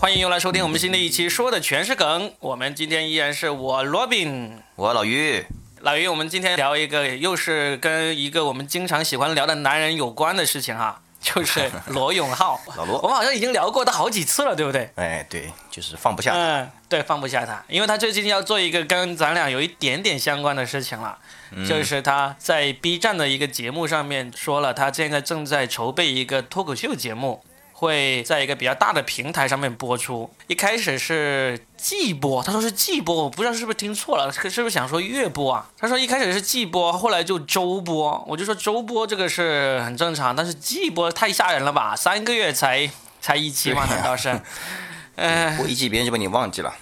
欢迎又来收听我们新的一期，说的全是梗。我们今天依然是我罗宾，我老于，老于。我们今天聊一个，又是跟一个我们经常喜欢聊的男人有关的事情哈，就是罗永浩。老罗，我们好像已经聊过他好几次了，对不对？哎，对，就是放不下。嗯，对，放不下他，因为他最近要做一个跟咱俩有一点点相关的事情了，就是他在 B 站的一个节目上面说了，他现在正在筹备一个脱口秀节目。会在一个比较大的平台上面播出。一开始是季播，他说是季播，我不知道是不是听错了，是不是想说月播啊？他说一开始是季播，后来就周播。我就说周播这个是很正常，但是季播太吓人了吧？三个月才才一期嘛，难道是？嗯，播一季别人就把你忘记了。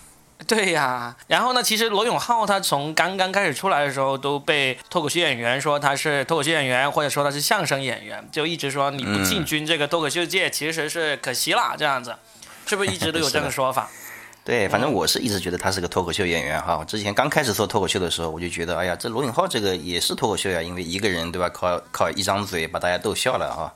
对呀，然后呢？其实罗永浩他从刚刚开始出来的时候，都被脱口秀演员说他是脱口秀演员，或者说他是相声演员，就一直说你不进军这个脱口秀界，其实是可惜啦。这样子，是不是一直 都有这个说法？对，反正我是一直觉得他是个脱口秀演员哈。我之前刚开始做脱口秀的时候，我就觉得，哎呀，这罗永浩这个也是脱口秀呀，因为一个人对吧，靠靠一张嘴把大家逗笑了啊。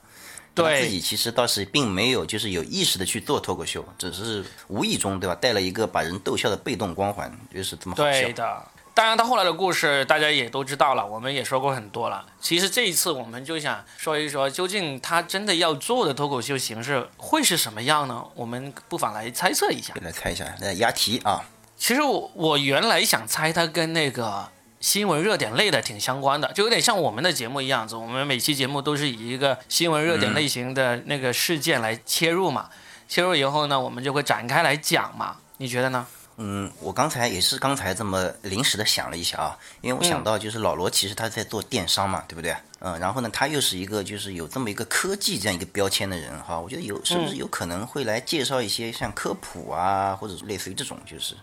对自己其实倒是并没有，就是有意识的去做脱口秀，只是无意中，对吧？带了一个把人逗笑的被动光环，就是这么好笑。对的，当然他后来的故事大家也都知道了，我们也说过很多了。其实这一次我们就想说一说，究竟他真的要做的脱口秀形式会是什么样呢？我们不妨来猜测一下。来猜一下，来押题啊！其实我我原来想猜他跟那个。新闻热点类的挺相关的，就有点像我们的节目一样子。我们每期节目都是以一个新闻热点类型的那个事件来切入嘛，切入以后呢，我们就会展开来讲嘛。你觉得呢？嗯，我刚才也是刚才这么临时的想了一下啊，因为我想到就是老罗其实他在做电商嘛，对不对？嗯，然后呢，他又是一个就是有这么一个科技这样一个标签的人哈，我觉得有是不是有可能会来介绍一些像科普啊，或者类似于这种就是。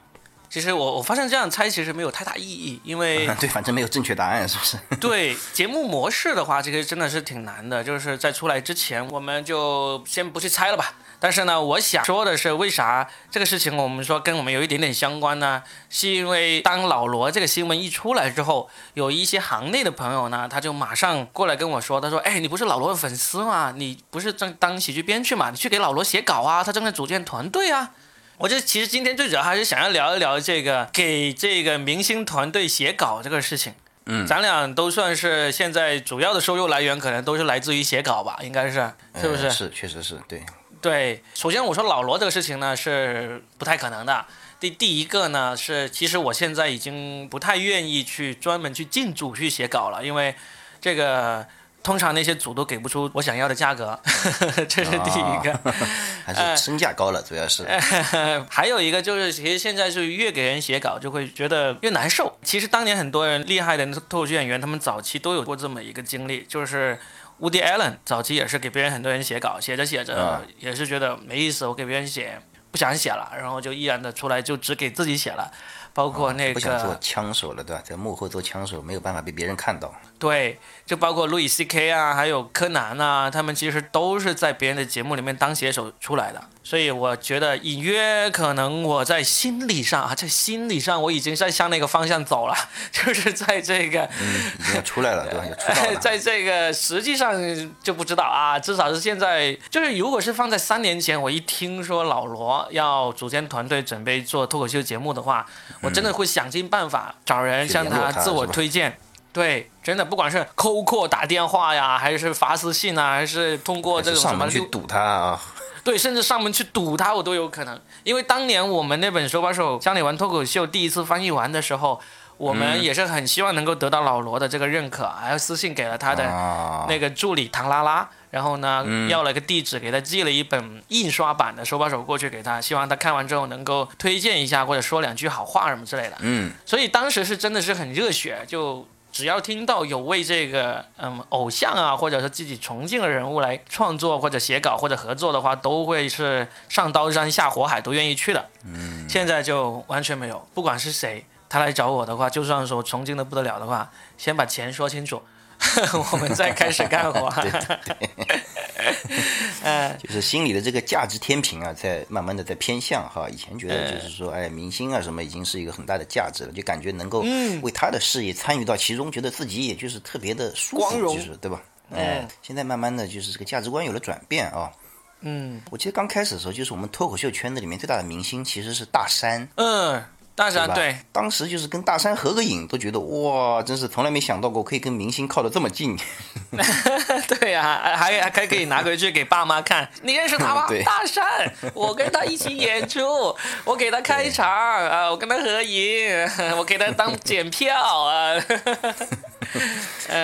其实我我发现这样猜其实没有太大意义，因为 对，反正没有正确答案，是不是？对节目模式的话，这个真的是挺难的。就是在出来之前，我们就先不去猜了吧。但是呢，我想说的是，为啥这个事情我们说跟我们有一点点相关呢？是因为当老罗这个新闻一出来之后，有一些行内的朋友呢，他就马上过来跟我说，他说：“哎，你不是老罗的粉丝吗？你不是正当喜剧编剧嘛？你去给老罗写稿啊，他正在组建团队啊。”我这其实今天最主要还是想要聊一聊这个给这个明星团队写稿这个事情。嗯，咱俩都算是现在主要的收入来源，可能都是来自于写稿吧，应该是，是不是？是，确实是对。对，首先我说老罗这个事情呢是不太可能的。第第一个呢是，其实我现在已经不太愿意去专门去进组去写稿了，因为这个。通常那些组都给不出我想要的价格，这是第一个，还是身价高了，主要是。还有一个就是，其实现在是越给人写稿就会觉得越难受。其实当年很多人厉害的脱口秀演员，他们早期都有过这么一个经历，就是 Woody Allen 早期也是给别人很多人写稿，写着写着也是觉得没意思，我给别人写不想写了，然后就毅然的出来就只给自己写了。包括那个不想做枪手了，对吧？在幕后做枪手，没有办法被别人看到。对，就包括路易 C K 啊，还有柯南啊，他们其实都是在别人的节目里面当写手出来的。所以我觉得隐约可能我在心理上啊，在心理上我已经在向那个方向走了，就是在这个嗯，已经出来了，对吧？出来了 在这个实际上就不知道啊，至少是现在，就是如果是放在三年前，我一听说老罗要组建团队准备做脱口秀节目的话，我真的会想尽办法找人向他自我推荐。对，真的不管是扣扣打电话呀，还是发私信啊，还是通过这种什么去堵他啊。对，甚至上门去堵他，我都有可能。因为当年我们那本手把手教你玩脱口秀第一次翻译完的时候，我们也是很希望能够得到老罗的这个认可，还私信给了他的那个助理唐拉拉，然后呢要了个地址，给他寄了一本印刷版的手把手过去给他，希望他看完之后能够推荐一下或者说两句好话什么之类的。嗯，所以当时是真的是很热血，就。只要听到有为这个嗯偶像啊，或者是自己崇敬的人物来创作或者写稿或者合作的话，都会是上刀山下火海都愿意去的。嗯，现在就完全没有，不管是谁，他来找我的话，就算说崇敬的不得了的话，先把钱说清楚。我们再开始干活，嗯，就是心里的这个价值天平啊，在慢慢的在偏向哈。以前觉得就是说，哎，明星啊什么已经是一个很大的价值了，就感觉能够为他的事业参与到其中，觉得自己也就是特别的舒服，就是对吧？哎，现在慢慢的就是这个价值观有了转变啊。嗯。我记得刚开始的时候，就是我们脱口秀圈子里面最大的明星其实是大山，嗯，大？山对，当时就是跟大山合个影，都觉得哇，真是从来没想到过可以跟明星靠得这么近。对呀、还还还可以拿回去给爸妈看。你认识他吗？大山，我跟他一起演出，我给他开场啊，我跟他合影，我给他当 检票啊。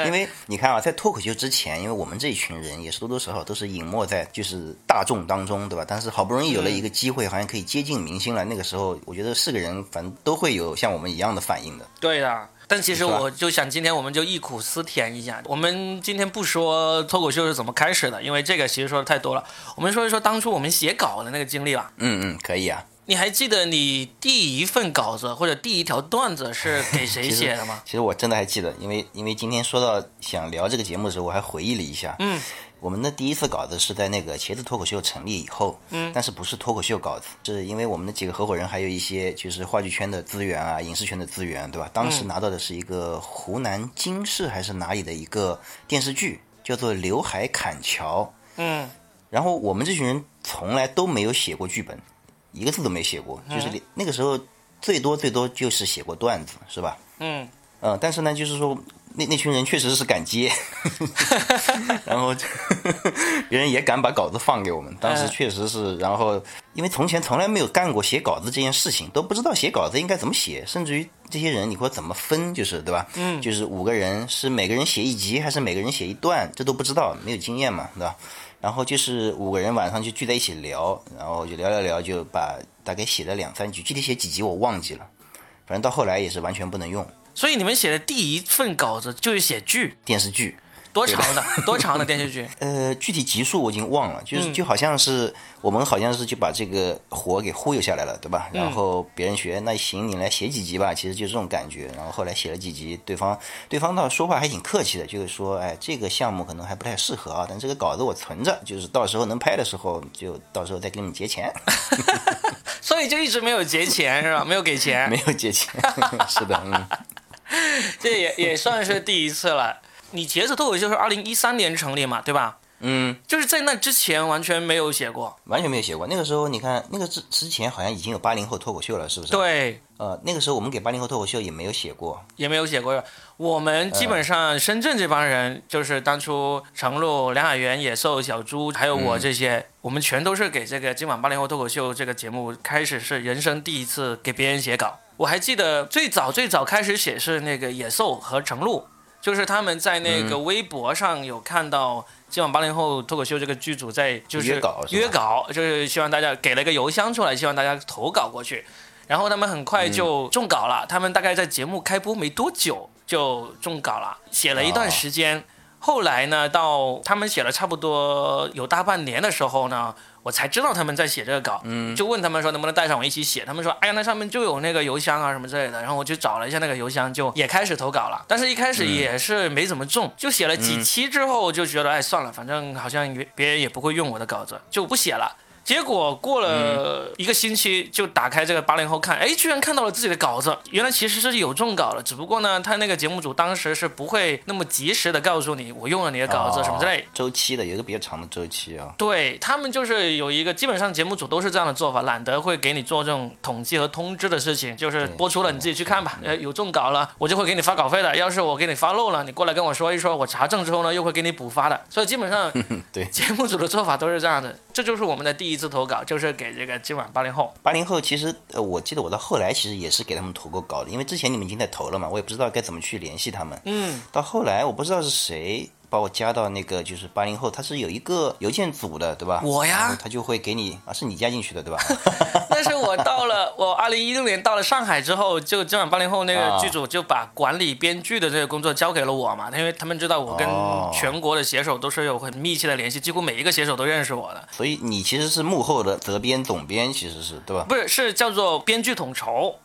因为你看啊，在脱口秀之前，因为我们这一群人也是多多少少都是隐没在就是大众当中，对吧？但是好不容易有了一个机会，好像可以接近明星了。那个时候，我觉得是个人反正都会有像我们一样的反应的。对的。但其实我就想，今天我们就忆苦思甜一下。我们今天不说脱口秀是怎么开始的，因为这个其实说的太多了。我们说一说当初我们写稿的那个经历吧。嗯嗯，可以啊。你还记得你第一份稿子或者第一条段子是给谁 写的吗？其实我真的还记得，因为因为今天说到想聊这个节目的时候，我还回忆了一下。嗯，我们的第一次稿子是在那个茄子脱口秀成立以后，嗯，但是不是脱口秀稿子，是因为我们的几个合伙人还有一些就是话剧圈的资源啊、影视圈的资源，对吧？当时拿到的是一个湖南经视还是哪里的一个电视剧，叫做《刘海砍桥》。嗯然后我们这群人从来都没有写过剧本，一个字都没写过，就是那个时候最多最多就是写过段子，是吧？嗯，嗯，但是呢，就是说那那群人确实是敢接，然后别人也敢把稿子放给我们。当时嗯确实是，然后因为从前从来没有干过写稿子这件事情，都不知道写稿子应该怎么写，甚至于这些人你说怎么分，就是对吧？嗯，就是五个人是每个人写一集，还是每个人写一段，这都不知道，没有经验嘛，对吧？然后就是五个人晚上就聚在一起聊，然后就聊聊聊，就把大概写了两三句，具体写几集我忘记了，反正到后来也是完全不能用所以你们写的第一份稿子就是写剧，电视剧。多长的？多长的电视剧？呃，具体集数我已经忘了，就是嗯就好像是我们好像是就把这个活给忽悠下来了，对吧？嗯然后别人学，那行，你来写几集吧，其实就这种感觉。然后后来写了几集，对方对方倒说话还挺客气的，就是说，哎，这个项目可能还不太适合啊，但这个稿子我存着，就是到时候能拍的时候，就到时候再给你们结钱。所以就一直没有结钱是吧？没有给钱没，有结钱，是的，嗯。这也也算是第一次了。你茄子脱口秀是二零一三年成立嘛，对吧？嗯，就是在那之前完全没有写过。完全没有写过。那个时候，你看，那个之之前好像已经有八零后脱口秀了，是不是？。对，呃，那个时候我们给八零后脱口秀也没有写过。也没有写过。我们基本上深圳这帮人，就是当初程璐、梁海源、野兽、小猪，还有我这些，我们全都是给这个今晚八零后脱口秀这个节目开始是人生第一次给别人写稿。我还记得最早最早开始写是那个野兽和程璐，就是他们在那个微博上有看到今晚八零后脱口秀这个剧组在就是约稿约稿，就是希望大家给了一个邮箱出来，希望大家投稿过去。然后他们很快就中稿了，他们大概在节目开播没多久就中稿了，写了一段时间。后来呢，到他们写了差不多有大半年的时候呢，我才知道他们在写这个稿，嗯，就问他们说能不能带上我一起写，他们说哎呀那上面就有那个邮箱啊什么之类的，然后我就找了一下那个邮箱，就也开始投稿了，但是一开始也是没怎么中，就写了几期之后就觉得哎算了，反正好像别人也不会用我的稿子，就不写了。结果过了一个星期，就打开这个八零后看，哎，居然看到了自己的稿子。原来其实是有中稿的，只不过呢，他那个节目组当时是不会那么及时的告诉你我用了你的稿子什么之类。哦周期的有一个比较长的周期啊。对他们就是有一个，基本上节目组都是这样的做法，懒得会给你做这种统计和通知的事情，就是播出了你自己去看吧。呃，有中稿了，我就会给你发稿费的。要是我给你发漏了，你过来跟我说一说，我查证之后呢，又会给你补发的。所以基本上 对节目组的做法都是这样的。这就是我们的第一次投稿，就是给这个今晚八零后。八零后其实，呃，我记得我到后来其实也是给他们投过稿的，因为之前你们已经在投了嘛，我也不知道该怎么去联系他们。嗯，到后来我不知道是谁把我加到那个就是八零后，他是有一个邮件组的，对吧？我呀他就会给你啊，是你加进去的，对吧？但是我到了我二零一六年到了上海之后，就今晚八零后那个啊剧组就把管理编剧的这个工作交给了我嘛，因为他们知道我跟哦全国的写手都是有很密切的联系，几乎每一个写手都认识我的。所以你其实是幕后的责编、总编，其实是对吧？不是，是叫做编剧统筹，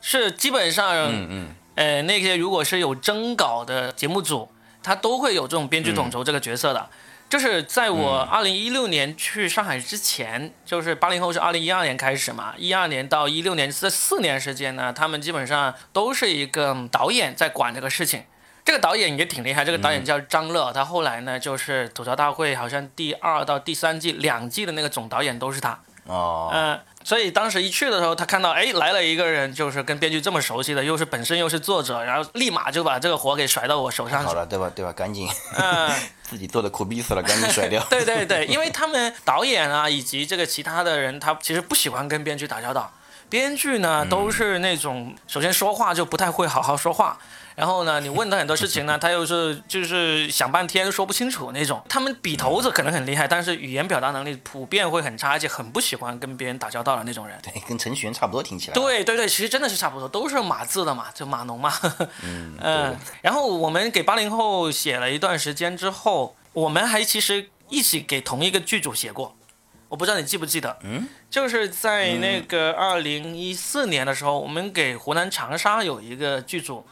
是基本上，嗯嗯，呃，那些如果是有征稿的节目组，他都会有这种编剧统筹这个角色的。就是在我二零一六年去上海之前，就是八零后是二零一二年开始嘛，一二年到一六年这四年时间呢，他们基本上都是一个导演在管这个事情。这个导演也挺厉害，这个导演叫张乐，他后来呢就是吐槽大会好像第二到第三季两季的那个总导演都是他。哦，嗯，所以当时一去的时候，他看到哎来了一个人，就是跟编剧这么熟悉的，又是本身又是作者，然后立马就把这个活给甩到我手上去。好了，对吧？对吧？赶紧，嗯，自己做的苦逼死了，赶紧甩掉。对对对，因为他们导演啊以及这个其他的人，他其实不喜欢跟编剧打交道。编剧呢都是那种首先说话就不太会好好说话。然后呢，你问他很多事情呢，他又是就是想半天说不清楚那种。他们笔头子可能很厉害，但是语言表达能力普遍会很差，而且很不喜欢跟别人打交道的那种人。对，跟程序员差不多，听起来。对对对，其实真的是差不多，都是码字的嘛，就码农嘛。嗯 嗯。然后我们给八零后写了一段时间之后，我们还其实一起给同一个剧组写过。我不知道你记不记得？嗯。就是在那个二零一四年的时候，我们给湖南长沙有一个剧组。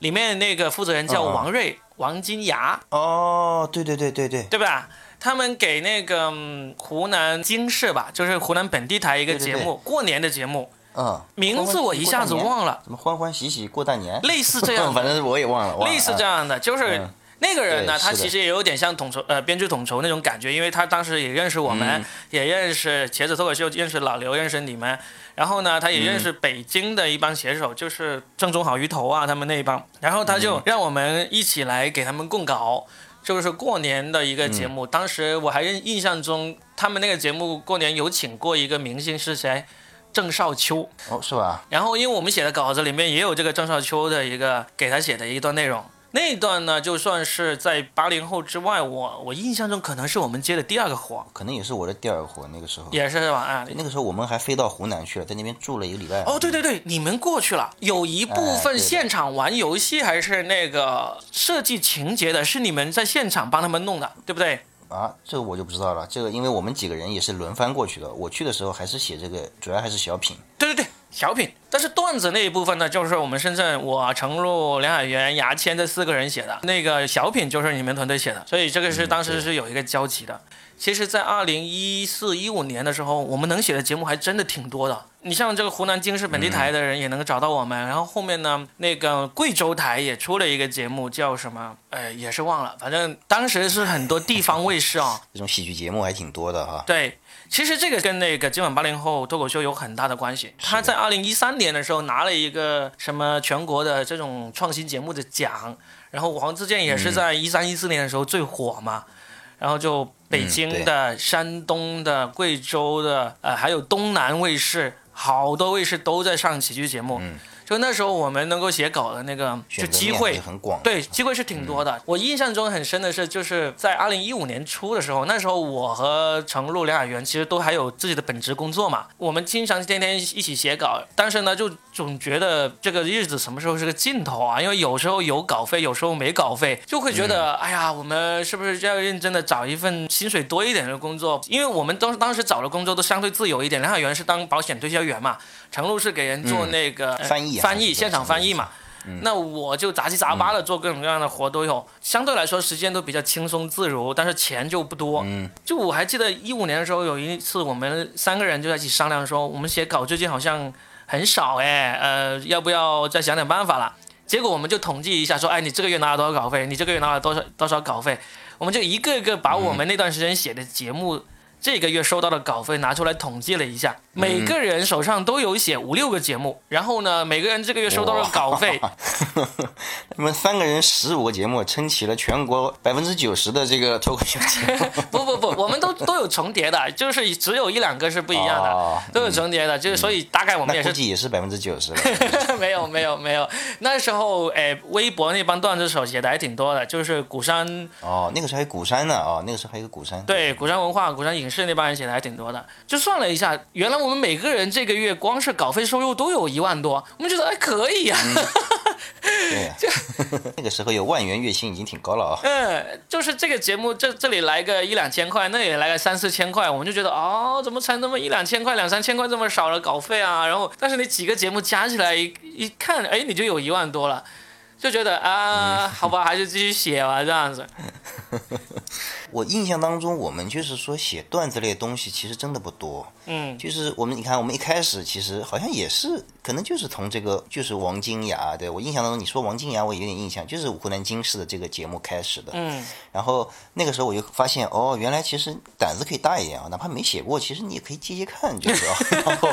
里面那个负责人叫王瑞，王金牙。哦，对对对对对，对吧？他们给那个湖南经视吧，就是湖南本地台一个节目，过年的节目。嗯。名字我一下子忘了。什么欢欢喜喜过大年？类似这样。反正我也忘了。类似这样的，就是那个人呢，他其实也有点像统筹呃编剧统筹那种感觉，因为他当时也认识我们，也认识茄子脱口秀，认识老刘，认识你们。然后呢，他也认识北京的一帮写手，就是正宗好鱼头啊，他们那一帮。然后他就让我们一起来给他们供稿，就是过年的一个节目。当时我还印印象中，他们那个节目过年有请过一个明星是谁？郑少秋。哦，是吧？然后因为我们写的稿子里面也有这个郑少秋的一个给他写的一段内容。那段呢，就算是在八零后之外，我我印象中可能是我们接的第二个活，可能也是我的第二个活。那个时候也是吧？啊，那个时候我们还飞到湖南去了，在那边住了一个礼拜。哦，对对对，你们过去了，有一部分现场玩游戏还是那个设计情节的，是你们在现场帮他们弄的，对不对？啊，这个我就不知道了。这个因为我们几个人也是轮番过去的，我去的时候还是写这个，主要还是小品。对对对。小品，但是段子那一部分呢，就是我们深圳我程璐、梁海源、牙签这四个人写的。那个小品就是你们团队写的，所以这个是当时是有一个交集的。其实，在二零一四一五年的时候，我们能写的节目还真的挺多的。你像这个湖南经视本地台的人也能找到我们，然后后面呢，那个贵州台也出了一个节目，叫什么？呃，也是忘了。反正当时是很多地方卫视啊，这种喜剧节目还挺多的哈。对。其实这个跟那个今晚八零后脱口秀有很大的关系。他在二零一三年的时候拿了一个什么全国的这种创新节目的奖，然后王自健也是在一三一四年的时候最火嘛，然后就北京的、山东的、贵州的，呃，还有东南卫视，好多卫视都在上喜剧节目。就那时候我们能够写稿的那个就机会很广，对，机会是挺多的。我印象中很深的是，就是在二零一五年初的时候，那时候我和程璐、梁雅媛其实都还有自己的本职工作嘛，我们经常天天一起写稿，但是呢，就总觉得这个日子什么时候是个尽头啊？因为有时候有稿费，有时候没稿费，就会觉得，哎呀，我们是不是要认真的找一份薪水多一点的工作？因为我们当当时找的工作都相对自由一点，梁海源是当保险推销员嘛。程璐是给人做那个翻译，翻译现场翻译嘛，那我就杂七杂八的做各种各样的活都有，相对来说时间都比较轻松自如，但是钱就不多。就我还记得一五年的时候有一次，我们三个人就在一起商量说，我们写稿最近好像很少哎，呃，要不要再想想办法了？结果我们就统计一下说，哎，你这个月拿了多少稿费？你这个月拿了多少多少稿费？我们就一个一个把我们那段时间写的节目。这个月收到的稿费拿出来统计了一下，每个人手上都有写五六个节目，然后呢，每个人这个月收到的稿费，你们三个人十五个节目，撑起了全国百分之九十的这个脱口秀节目。不不不，我们都都有重叠的，就是只有一两个是不一样的，都有重叠的，就是所以大概我们也是估计也是百分之九十。没有没有没有，那时候哎，微博那帮段子手写的还挺多的，就是鼓山。哦，那个时候还有鼓山呢哦，那个时候还有鼓山。对，鼓山文化、鼓山影。是那帮人写的还挺多的，就算了一下，原来我们每个人这个月光是稿费收入都有一万多，我们觉得还可以呀。对，就那个时候有万元月薪已经挺高了啊。嗯，就是这个节目这这里来个一两千块，那里来个三四千块，我们就觉得哦，怎么才那么一两千块、两三千块这么少的稿费啊？然后，但是你几个节目加起来一一看，哎，你就有一万多了，就觉得啊，好吧，还是继续写吧，这样子。我印象当中，我们就是说写段子类东西，其实真的不多。嗯，就是我们你看，我们一开始其实好像也是，可能就是从这个就是王金牙，对我印象当中，你说王金牙，我有点印象，就是湖南经视的这个节目开始的。嗯，然后那个时候我就发现，哦，原来其实胆子可以大一点啊，哪怕没写过，其实你也可以接接看，就是啊。然后，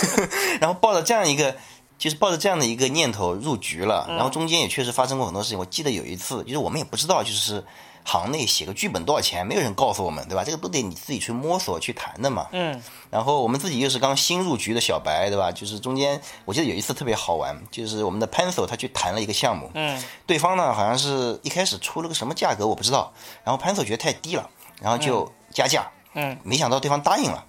然后抱着这样一个。就是抱着这样的一个念头入局了，然后中间也确实发生过很多事情。我记得有一次，就是我们也不知道，就是行内写个剧本多少钱，没有人告诉我们，对吧？这个都得你自己去摸索去谈的嘛。嗯。然后我们自己又是刚新入局的小白，对吧？就是中间我记得有一次特别好玩，就是我们的 Pencil 他去谈了一个项目，嗯。对方呢好像是一开始出了个什么价格我不知道，然后 Pencil 觉得太低了，然后就加价，嗯。没想到对方答应了，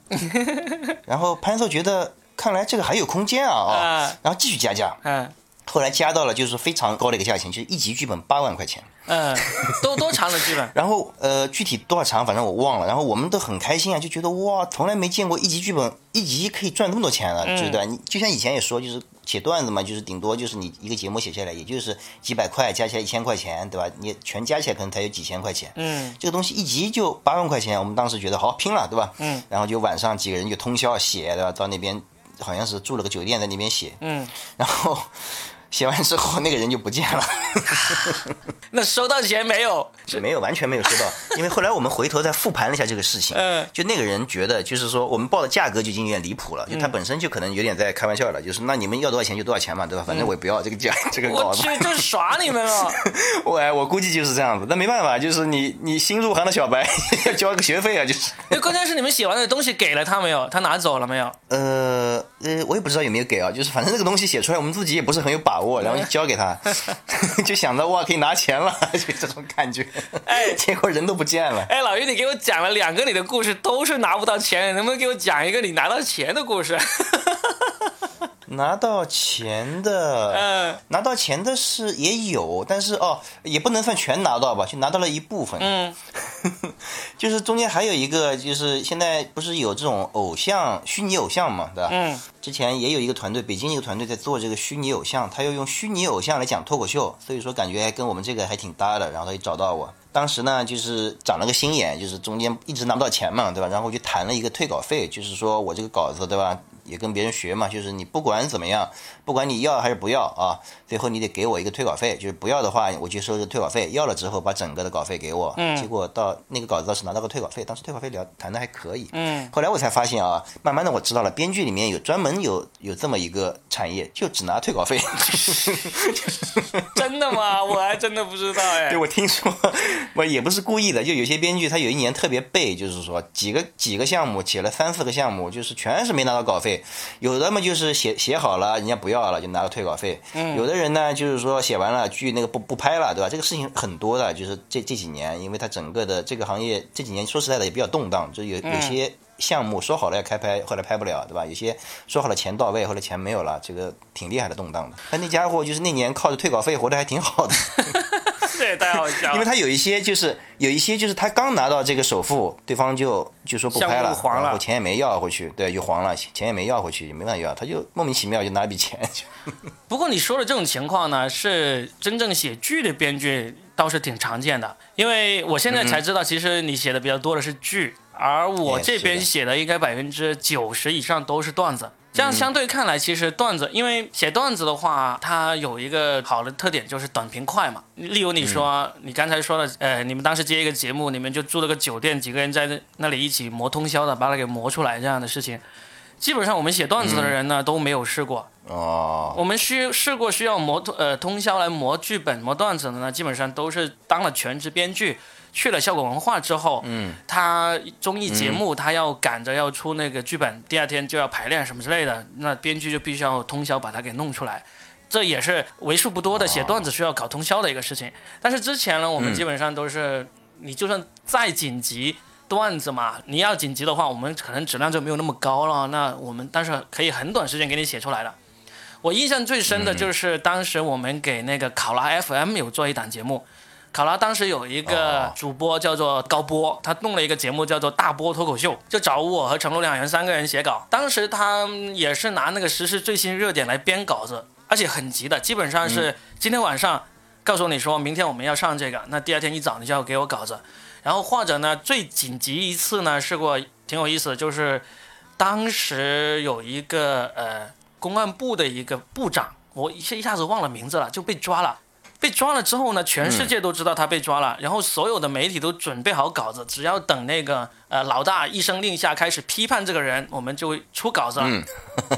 然后 Pencil 觉得。看来这个还有空间啊啊！然后继续加价，嗯，后来加到了就是非常高的一个价钱，就是一集剧本八万块钱，嗯，多多长的剧本？然后呃，具体多少长，反正我忘了。然后我们都很开心啊，就觉得哇，从来没见过一集剧本一集可以赚那么多钱了，对不对？你就像以前也说，就是写段子嘛，就是顶多就是你一个节目写下来，也就是几百块，加起来一千块钱，对吧？你全加起来可能才有几千块钱，嗯，这个东西一集就八万块钱，我们当时觉得好拼了，对吧？嗯，然后就晚上几个人就通宵写，对吧？到那边。好像是住了个酒店在那边写，嗯，然后写完之后那个人就不见了，那收到钱没有？没有，完全没有收到。因为后来我们回头再复盘了一下这个事情，嗯，就那个人觉得就是说我们报的价格就已经有点离谱了，就他本身就可能有点在开玩笑了，就是那你们要多少钱就多少钱嘛，对吧？反正我也不要这个价，这个稿子，我去，就是耍你们了。我我估计就是这样子，那没办法，就是你你新入行的小白 要交个学费啊，就是。那关键是你们写完的东西给了他没有？他拿走了没有？呃呃，我也不知道有没有给啊，就是反正这个东西写出来，我们自己也不是很有把握，然后就交给他，就想着哇可以拿钱了，就这种感觉。哎，结果人都不见了。哎，老于，你给我讲了两个你的故事，都是拿不到钱，能不能给我讲一个你拿到钱的故事？拿到钱的，嗯，拿到钱的是也有，但是哦，也不能算全拿到吧，就拿到了一部分。嗯，就是中间还有一个，就是现在不是有这种偶像虚拟偶像嘛，对吧？嗯，之前也有一个团队，北京一个团队在做这个虚拟偶像，他要用虚拟偶像来讲脱口秀，所以说感觉跟我们这个还挺搭的，然后他就找到我。当时呢，就是长了个心眼，就是中间一直拿不到钱嘛，对吧？然后我就谈了一个退稿费，就是说我这个稿子，对吧？也跟别人学嘛，就是你不管怎么样，不管你要还是不要啊，最后你得给我一个退稿费。就是不要的话，我就收这个退稿费；要了之后，把整个的稿费给我。嗯。结果到那个稿子倒是拿到个退稿费，当时退稿费聊谈的还可以。嗯。后来我才发现啊，慢慢的我知道了，编剧里面有专门有有这么一个产业，就只拿退稿费。真的吗？我还真的不知道哎。对，我听说，我也不是故意的，就有些编剧他有一年特别背，就是说几个几个项目写了三四个项目，就是全是没拿到稿费。有的嘛就是写写好了，人家不要了，就拿了退稿费。嗯。有的人呢，就是说写完了剧那个不不拍了，对吧？这个事情很多的，就是这这几年，因为他整个的这个行业这几年说实在的也比较动荡，就有有些项目说好了要开拍，后来拍不了，对吧？有些说好了钱到位，后来钱没有了，这个挺厉害的动荡的。他那家伙就是那年靠着退稿费活得还挺好的。这也太好笑了。因为他有一些就是有一些就是他刚拿到这个首付，对方就就说不拍了，然后钱也没要回去，对，就黄了，钱也没要回去，也没办法要，他就莫名其妙就拿一笔钱。不过你说的这种情况呢，是真正写剧的编剧倒是挺常见的，因为我现在才知道，其实你写的比较多的是剧，而我这边写的应该百分之九十以上都是段子。这样相对看来，其实段子，因为写段子的话，它有一个好的特点就是短平快嘛。例如你说，你刚才说的，呃，你们当时接一个节目，你们就住了个酒店，几个人在那里一起磨通宵的，把它给磨出来这样的事情，基本上我们写段子的人呢都没有试过。哦。我们需试过需要磨通呃通宵来磨剧本、磨段子的呢，基本上都是当了全职编剧。去了效果文化之后，嗯，他综艺节目他要赶着要出那个剧本，第二天就要排练什么之类的，那编剧就必须要通宵把它给弄出来，这也是为数不多的写段子需要搞通宵的一个事情。但是之前呢，我们基本上都是，你就算再紧急段子嘛，你要紧急的话，我们可能质量就没有那么高了，那我们但是可以很短时间给你写出来的。我印象最深的就是当时我们给那个考拉 FM 有做一档节目。考拉当时有一个主播叫做高波，他弄了一个节目叫做《大波脱口秀》，就找我和陈露两人三个人写稿。当时他也是拿那个时事最新热点来编稿子，而且很急的，基本上是今天晚上告诉你说明天我们要上这个，那第二天一早你就要给我稿子，然后或者呢最紧急一次呢是过挺有意思的，就是当时有一个呃公安部的一个部长，我一下一下子忘了名字了，就被抓了。被抓了之后呢，全世界都知道他被抓了，然后所有的媒体都准备好稿子，只要等那个呃老大一声令下开始批判这个人，我们就会出稿子。了。嗯，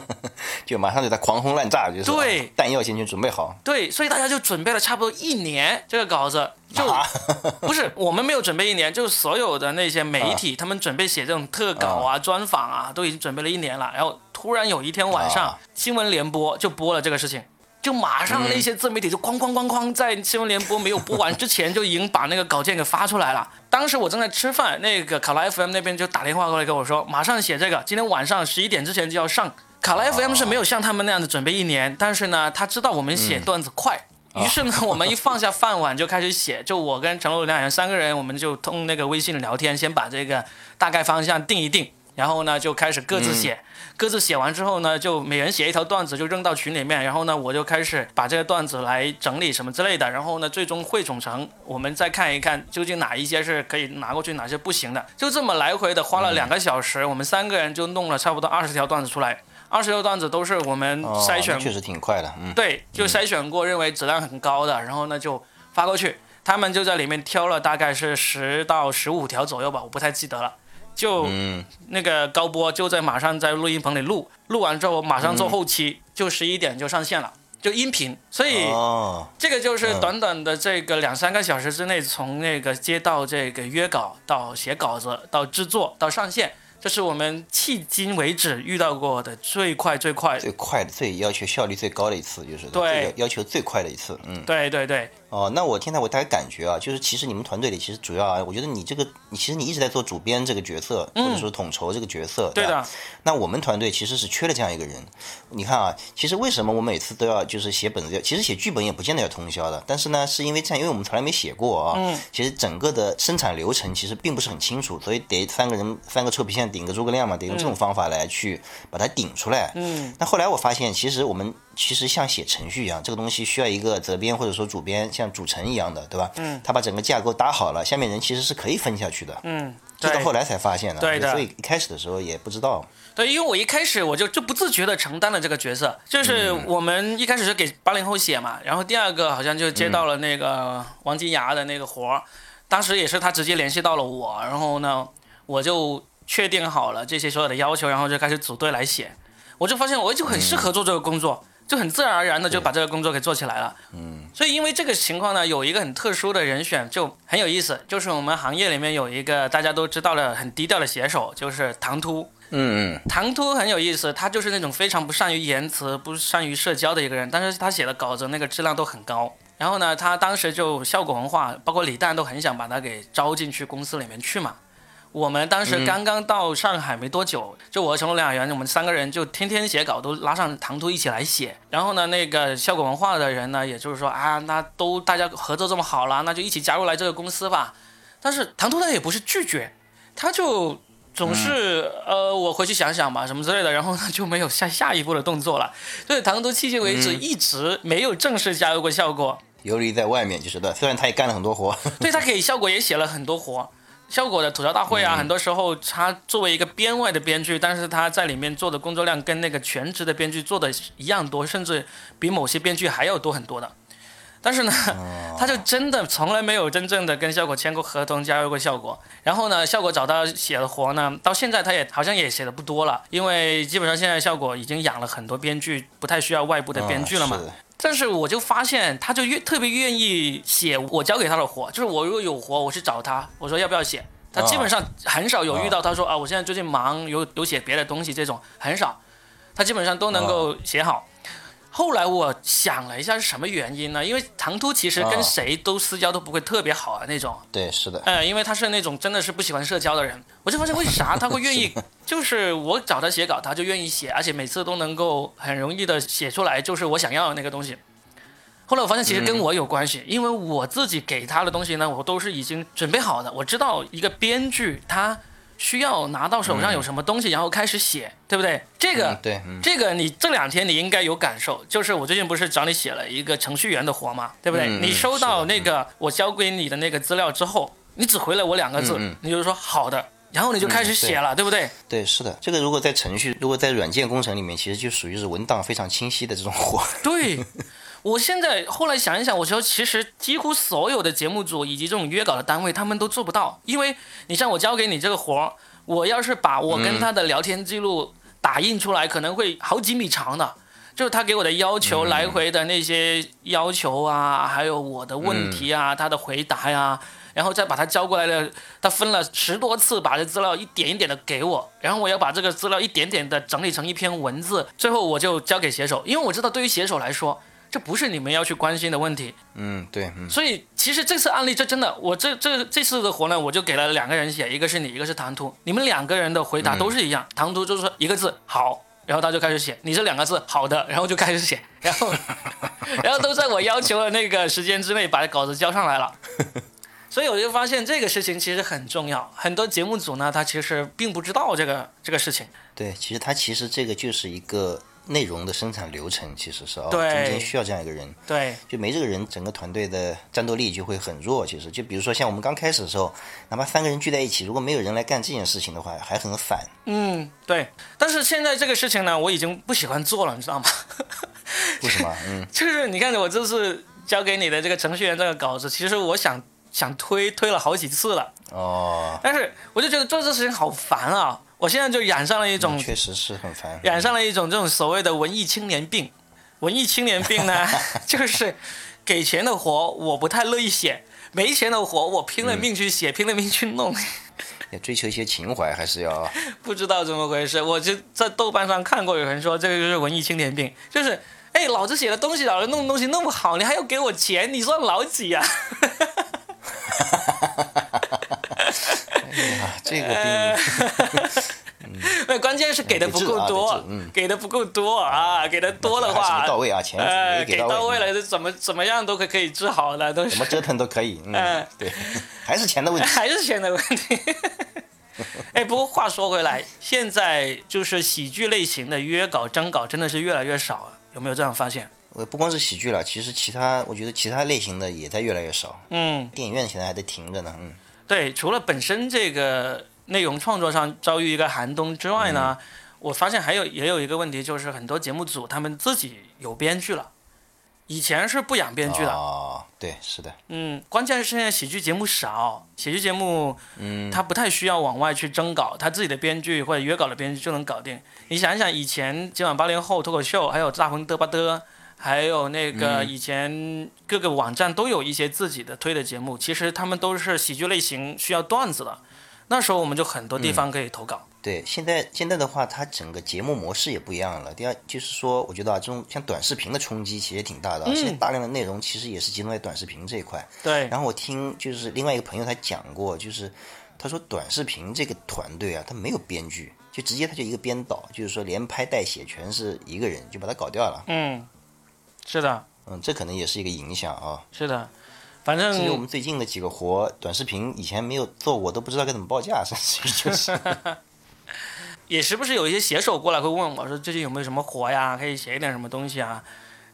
就马上对他狂轰滥炸，就是对。弹药先去准备好。对，所以大家就准备了差不多一年这个稿子，就啊。不是我们没有准备一年，就是所有的那些媒体，他们准备写这种特稿啊、专访啊，都已经准备了一年了。然后突然有一天晚上，啊。新闻联播就播了这个事情，就马上那些自媒体就哐哐哐哐，在新闻联播没有播完之前就已经把那个稿件给发出来了。当时我正在吃饭，那个卡拉 FM 那边就打电话过来跟我说，马上写这个，今天晚上十一点之前就要上。卡拉 FM 是没有像他们那样子准备一年，但是呢，他知道我们写段子快。于是呢，我们一放下饭碗就开始写，就我跟陈露两人三个人，我们就通那个微信聊天，先把这个大概方向定一定，然后呢就开始各自写，各自写完之后呢，就每人写一条段子就扔到群里面，然后呢我就开始把这个段子来整理什么之类的，然后呢最终汇总成，我们再看一看究竟哪一些是可以拿过去，哪些不行的，就这么来回的花了两个小时，我们三个人就弄了差不多二十条段子出来。二十条段子都是我们哦筛选那确实挺快的，嗯，对，就筛选过认为质量很高的，然后呢就发过去，他们就在里面挑了大概是十到十五条左右吧，我不太记得了。就嗯，那个高波就在马上在录音棚里录，录完之后马上做后期，就十一点就上线了，就音频。所以哦，这个就是嗯短短的这个两三个小时之内，从那个接到这个约稿到写稿子到制作到上线，这是我们迄今为止遇到过的最快最快。最快的、最要求效率最高的一次，就是对要求最快的一次，嗯。对对对，哦，那我现在我大概感觉啊，就是其实你们团队里其实主要啊，我觉得你这个你其实你一直在做主编这个角色，或者说统筹这个角色，嗯对吧？的，那我们团队其实是缺了这样一个人。你看啊，其实为什么我每次都要就是写本子，其实写剧本也不见得要通宵的，但是呢，是因为这样，因为我们从来没写过啊，嗯。其实整个的生产流程其实并不是很清楚，所以得三个人三个臭皮匠顶个诸葛亮嘛，得用这种方法来去把它顶出来。嗯，那后来我发现，其实我们其实像写程序一样，这个东西需要一个责编或者说主编，像主程一样的，对吧？嗯，他把整个架构搭好了，下面人其实是可以分下去的。嗯，对这到后来才发现的，对的所以一开始的时候也不知道。对，因为我一开始我就就不自觉的承担了这个角色，就是我们一开始是给八零后写嘛，然后第二个好像就接到了那个王金牙的那个活儿，当时也是他直接联系到了我，然后呢，我就确定好了这些所有的要求，然后就开始组队来写，我就发现我就很适合做这个工作。就很自然而然的就把这个工作给做起来了，嗯，所以因为这个情况呢，有一个很特殊的人选就很有意思，就是我们行业里面有一个大家都知道的很低调的写手，就是唐突，嗯嗯，唐突很有意思，他就是那种非常不善于言辞、不善于社交的一个人，但是他写的稿子那个质量都很高。然后呢，他当时就效果文化，包括李诞都很想把他给招进去公司里面去嘛。我们当时刚刚到上海没多久，就我和成龙两人，我们三个人就天天写稿，都拉上唐突一起来写。然后呢，那个效果文化的人呢，也就是说啊，那都大家合作这么好了，那就一起加入来这个公司吧。但是唐突他也不是拒绝，他就总是、呃，我回去想想吧，什么之类的，然后呢就没有下下一步的动作了。所以唐突迄今为止一直没有正式加入过效果。游离在外面就是的，虽然他也干了很多活，对他给效果也写了很多活，效果的吐槽大会啊，很多时候他作为一个编外的编剧，但是他在里面做的工作量跟那个全职的编剧做的一样多，甚至比某些编剧还要多很多的。但是呢，他就真的从来没有真正的跟效果签过合同，加入过效果。然后呢，效果找他写的活呢，到现在他也好像也写的不多了，因为基本上现在效果已经养了很多编剧，不太需要外部的编剧了嘛。但是我就发现，他就越特别愿意写我交给他的活，就是我如果有活，我去找他，我说要不要写，他基本上很少有遇到他说啊，我现在最近忙，有有写别的东西这种很少，他基本上都能够写好。后来我想了一下是什么原因呢？因为唐突其实跟啊谁都私交都不会特别好啊那种，对，是的，呃，因为他是那种真的是不喜欢社交的人，我就发现为啥他会愿意，就是我找他写稿，他就愿意写，而且每次都能够很容易的写出来，就是我想要的那个东西。后来我发现其实跟我有关系，因为我自己给他的东西呢，我都是已经准备好的，我知道一个编剧他需要拿到手上有什么东西，然后开始写，对不对？这个、嗯对，嗯，这个你这两天你应该有感受，就是我最近不是找你写了一个程序员的活嘛，对不对？你收到那个我交给你的那个资料之后，你只回了我两个字，你就说好的，然后你就开始写了，对不对？对，是的，这个如果在程序，如果在软件工程里面，其实就属于是文档非常清晰的这种活。对，我现在后来想一想，我说其实几乎所有的节目组以及这种约稿的单位，他们都做不到，因为你像我交给你这个活儿，我要是把我跟他的聊天记录打印出来，可能会好几米长的。就是他给我的要求，来回的那些要求啊，还有我的问题啊，他的回答呀、然后再把他交过来的，他分了十多次，把这资料一点一点的给我，然后我要把这个资料一点点的整理成一篇文字，最后我就交给写手，因为我知道对于写手来说，这不是你们要去关心的问题，嗯，对，嗯，所以其实这次案例这真的，我这这这次的活呢，我就给了两个人写，一个是你，一个是唐突，你们两个人的回答都是一样，唐突就是说一个字好。然后他就开始写，你这两个字好的，然后就开始写，然后，然后都在我要求的那个时间之内把稿子交上来了。所以我就发现这个事情其实很重要，很多节目组呢，他其实并不知道这个这个事情。对，其实他其实这个就是一个内容的生产流程，其实是啊、对中间需要这样一个人，对，就没这个人，整个团队的战斗力就会很弱。其实，就比如说像我们刚开始的时候，哪怕三个人聚在一起，如果没有人来干这件事情的话，还很反。嗯，对。但是现在这个事情呢，我已经不喜欢做了，你知道吗？为什么？嗯，就是你看我这次交给你的这个程序员这个稿子，其实我想想推推了好几次了，哦，但是我就觉得做这事情好烦啊！我现在就染上了一种确实是很烦。染上了一种这种所谓的文艺青年病。文艺青年病呢，就是给钱的活我不太乐意写，没钱的活我拼了命去写，拼了命去弄。要追求一些情怀，还是要 不知道怎么回事，我就在豆瓣上看过有人说这个就是文艺青年病，就是哎，老子写的东西，老子弄的东西弄不好，你还要给我钱，你算老几呀、哎呀，这个病那 关键是给的不够得多，给的不够多啊，给的多的话，没到位啊，钱呃，给到位了，怎么怎么样都可以可以治好的，都是怎么折腾都可以。嗯嗯，对，还是钱的问题。还是钱的问题。哎，不过话说回来，现在就是喜剧类型的约稿、征稿真的是越来越少了，有没有这样发现？呃，不光是喜剧了，其实其他我觉得其他类型的也在越来越少。嗯，电影院现在还在停着呢。嗯，对，除了本身这个内容创作上遭遇一个寒冬之外呢，我发现还有也有一个问题，就是很多节目组他们自己有编剧了，以前是不养编剧的。哦，对，是的。嗯，关键是现在喜剧节目少，喜剧节目，嗯，他不太需要往外去征稿，他自己的编剧或者约稿的编剧就能搞定。你想一想，以前今晚八零后脱口秀，还有大鹏嘚吧嘚，还有那个嗯以前各个网站都有一些自己的推的节目，其实他们都是喜剧类型，需要段子的。那时候我们就很多地方可以投稿。对，现在现在的话，它整个节目模式也不一样了。第二就是说，我觉得啊，这种像短视频的冲击其实也挺大的啊。嗯现在大量的内容其实也是集中在短视频这一块。对，然后我听就是另外一个朋友他讲过，就是他说短视频这个团队啊，他没有编剧，就直接他就一个编导，就是说连拍带写全是一个人，就把它搞掉了。嗯，是的，嗯，这可能也是一个影响啊。是的，反正至于我们最近的几个活，短视频以前没有做过，都不知道该怎么报价，甚至于就是。也时不时有一些写手过来会问我说最近有没有什么活呀，可以写一点什么东西啊。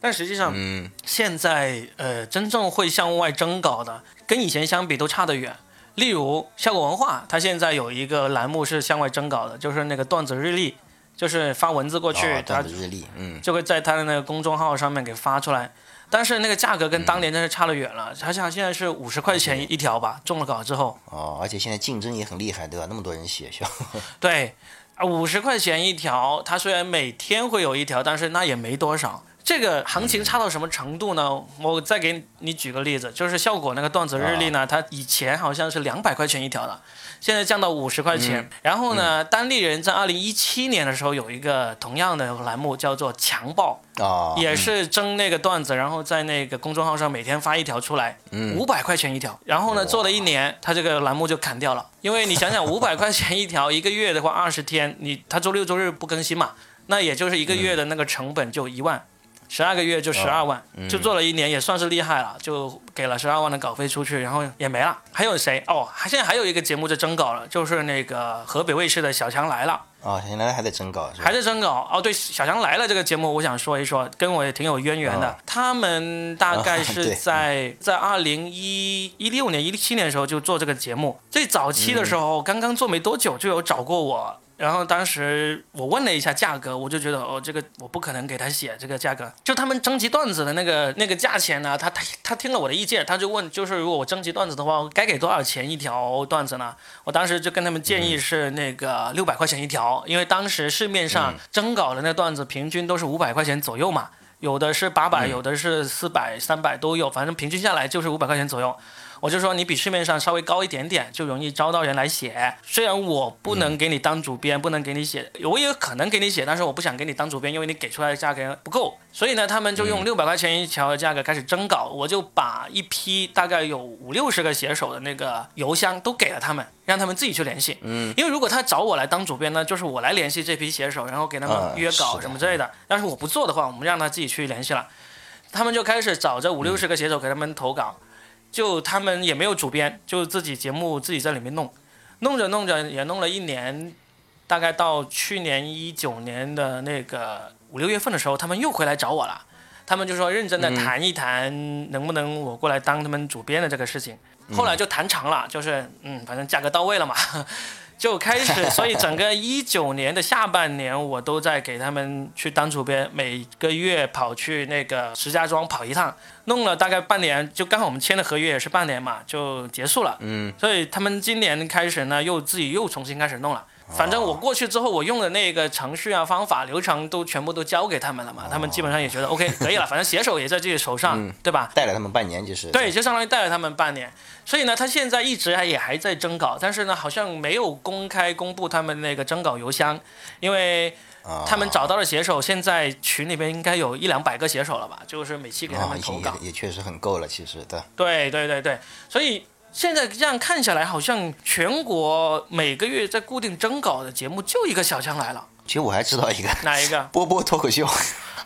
但实际上，嗯，现在呃，真正会向外征稿的，跟以前相比都差得远。例如效果文化，它现在有一个栏目是向外征稿的，就是那个段子日历，就是发文字过去，哦它段子日历，嗯，就会在他的那个公众号上面给发出来。但是那个价格跟当年真是差得远了，好像现在是五十块钱一条吧，中了稿之后，哦，而且现在竞争也很厉害，对吧？那么多人写，需要 对，啊，五十块钱一条，他虽然每天会有一条，但是那也没多少。这个行情差到什么程度呢？我再给你举个例子，就是效果那个段子日历呢，它以前好像是两百块钱一条的，现在降到五十块钱。然后呢，单立人在二零一七年的时候有一个同样的栏目叫做强暴，啊，也是争那个段子，然后在那个公众号上每天发一条出来，五百块钱一条。然后呢，做了一年，他这个栏目就砍掉了，因为你想想，五百块钱一条，一个月的话二十天，你他周六周日不更新嘛，那也就是一个月的那个成本就一万。十二个月就十二万，嗯就做了一年，也算是厉害了，就给了十二万的稿费出去，然后也没了。还有谁？哦，还现在还有一个节目在征稿了，就是那个河北卫视的《小强来了》。啊，现在还在征稿是吧？还在征稿哦。对，《小强来了》这个节目，我想说一说，跟我也挺有渊源的。啊他们大概啊是 对在、在二零一一六年、一七年的时候就做这个节目，最早期的时候，刚刚做没多久就有找过我。然后当时我问了一下价格，我就觉得哦，这个我不可能给他写这个价格。就他们征集段子的那个那个价钱呢，他他他听了我的意见，他就问，就是如果我征集段子的话，该给多少钱一条段子呢？我当时就跟他们建议是那个六百块钱一条，因为当时市面上征稿的那段子平均都是五百块钱左右嘛，有的是八百、有的是四百、三百都有，反正平均下来就是五百块钱左右。我就说你比市面上稍微高一点点，就容易招到人来写。虽然我不能给你当主编，不能给你写，我也可能给你写，但是我不想给你当主编，因为你给出来的价格不够。所以呢，他们就用六百块钱一条的价格开始征稿，我就把一批大概有五六十个写手的那个邮箱都给了他们，让他们自己去联系。嗯，因为如果他找我来当主编呢，就是我来联系这批写手，然后给他们啊约稿什么之类的。但是我不做的话，我们让他自己去联系了。他们就开始找这五六十个写手给他们投稿，就他们也没有主编，就自己节目自己在里面弄，弄着弄着也弄了一年，大概到去年一九年的那个五六月份的时候，他们又回来找我了，他们就说认真的谈一谈能不能我过来当他们主编的这个事情，后来就谈长了，就是嗯，反正价格到位了嘛。就开始，所以整个一九年的下半年，我都在给他们去当主编，每个月跑去那个石家庄跑一趟，弄了大概半年，就刚好我们签的合约也是半年嘛，就结束了。嗯，所以他们今年开始呢，又自己又重新开始弄了。反正我过去之后，我用的那个程序啊、方法、流程都全部都交给他们了嘛，他们基本上也觉得 OK 可以了，反正写手也在自己手上，对吧？带了他们半年就是。对，就相当于带了他们半年。所以呢，他现在一直还也还在征稿，但是呢，好像没有公开公布他们那个征稿邮箱，因为啊，他们找到了写手，现在群里边应该有一两百个写手了吧，就是每期给他们投稿。也也确实很够了，其实的。对对对对，所以现在这样看下来，好像全国每个月在固定征稿的节目就一个小强来了，其实我还知道一个哪一个？波波脱口秀，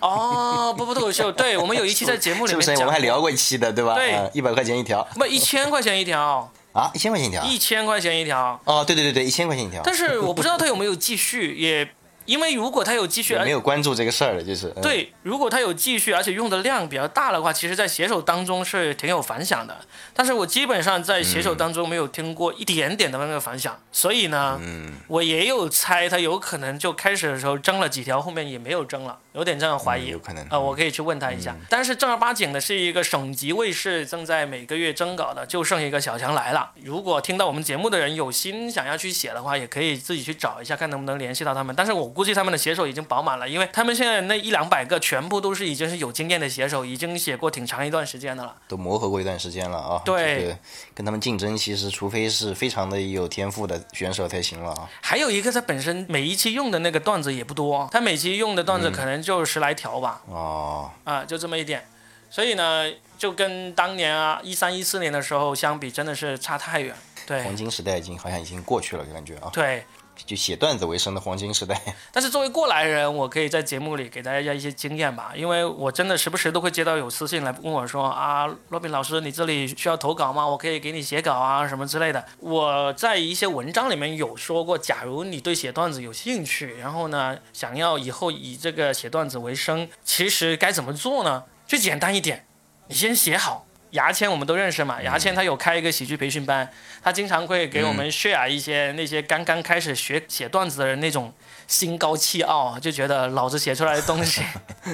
哦，波波脱口秀，对 我们有一期在节目里是不是？我们还聊过一期的，对吧？对一百块钱一条不一千块钱一条，啊，一千块钱一条。一千块钱一条。哦，对对对对，一千块钱一条。但是我不知道他有没有继续，也因为如果他有继续，没有关注这个事儿了，就是。嗯、对，如果他有继续，而且用的量比较大的话，其实在写手当中是挺有反响的。但是我基本上在写手当中没有听过一点点的那个反响，所以呢，嗯，我也有猜他有可能就开始的时候争了几条，后面也没有争了，有点这样怀疑。嗯有可能啊、我可以去问他一下。但是正儿八经的是一个省级卫视正在每个月征稿的，就剩一个小强来了。如果听到我们节目的人有心想要去写的话，也可以自己去找一下，看能不能联系到他们。但是我估计他们的写手已经饱满了，因为他们现在那一两百个全部都是已经是有经验的写手，已经写过挺长一段时间的了。都磨合过一段时间了啊。对这个跟他们竞争，其实除非是非常的有天赋的选手才行了啊。还有一个，他本身每一期用的那个段子也不多，他每期用的段子可能就十来条吧。哦，啊，就这么一点，所以呢，就跟当年啊一三一四年的时候相比，真的是差太远。对黄金时代已经好像已经过去了，感觉啊，对，就写段子为生的黄金时代。但是作为过来人，我可以在节目里给大家一些经验吧，因为我真的时不时都会接到有私信来问我说啊，罗宾老师，你这里需要投稿吗？我可以给你写稿啊，什么之类的。我在一些文章里面有说过，假如你对写段子有兴趣，然后呢，想要以后以这个写段子为生，其实该怎么做呢？最简单一点，你先写好。牙签我们都认识嘛，牙签他有开一个喜剧培训班，他经常会给我们 share 一些那些刚刚开始学写段子的人那种心高气傲，就觉得老子写出来的东西，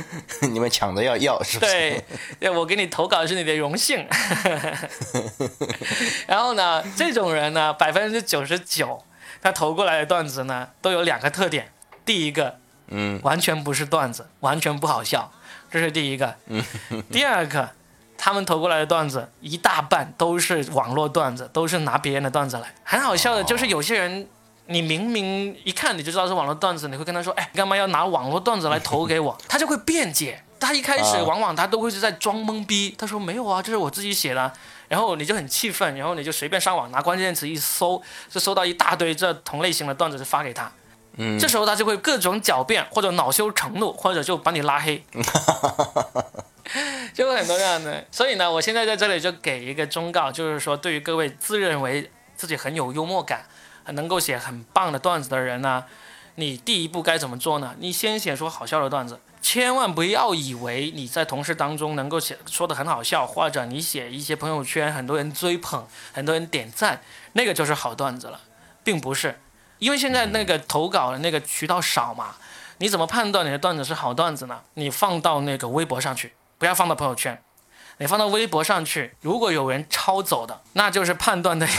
你们抢着要要，是不是？对，对我给你投稿是你的荣幸。然后呢，这种人呢，百分之九十九，他投过来的段子呢，都有两个特点。第一个，嗯，完全不是段子，完全不好笑，这是第一个。第二个，他们投过来的段子一大半都是网络段子，都是拿别人的段子来。很好笑的就是有些人，你明明一看你就知道是网络段子，你会跟他说：“哎，干嘛要拿网络段子来投给我？”他就会辩解。他一开始啊往往他都会是在装懵逼，他说没有啊，这是我自己写的。然后你就很气愤，然后你就随便上网拿关键词一搜，就搜到一大堆这同类型的段子，就发给他。嗯，这时候他就会各种狡辩，或者恼羞成怒，或者就把你拉黑，就会很多这样的。所以呢，我现在在这里就给一个忠告，就是说，对于各位自认为自己很有幽默感、很能够写很棒的段子的人呢，你第一步该怎么做呢？你先写出好笑的段子，千万不要以为你在同事当中能够写说的很好笑，或者你写一些朋友圈很多人追捧、很多人点赞，那个就是好段子了，并不是。因为现在那个投稿的那个渠道少嘛，你怎么判断你的段子是好段子呢？你放到那个微博上去，不要放到朋友圈。你放到微博上去，如果有人抄走的，那就是判断的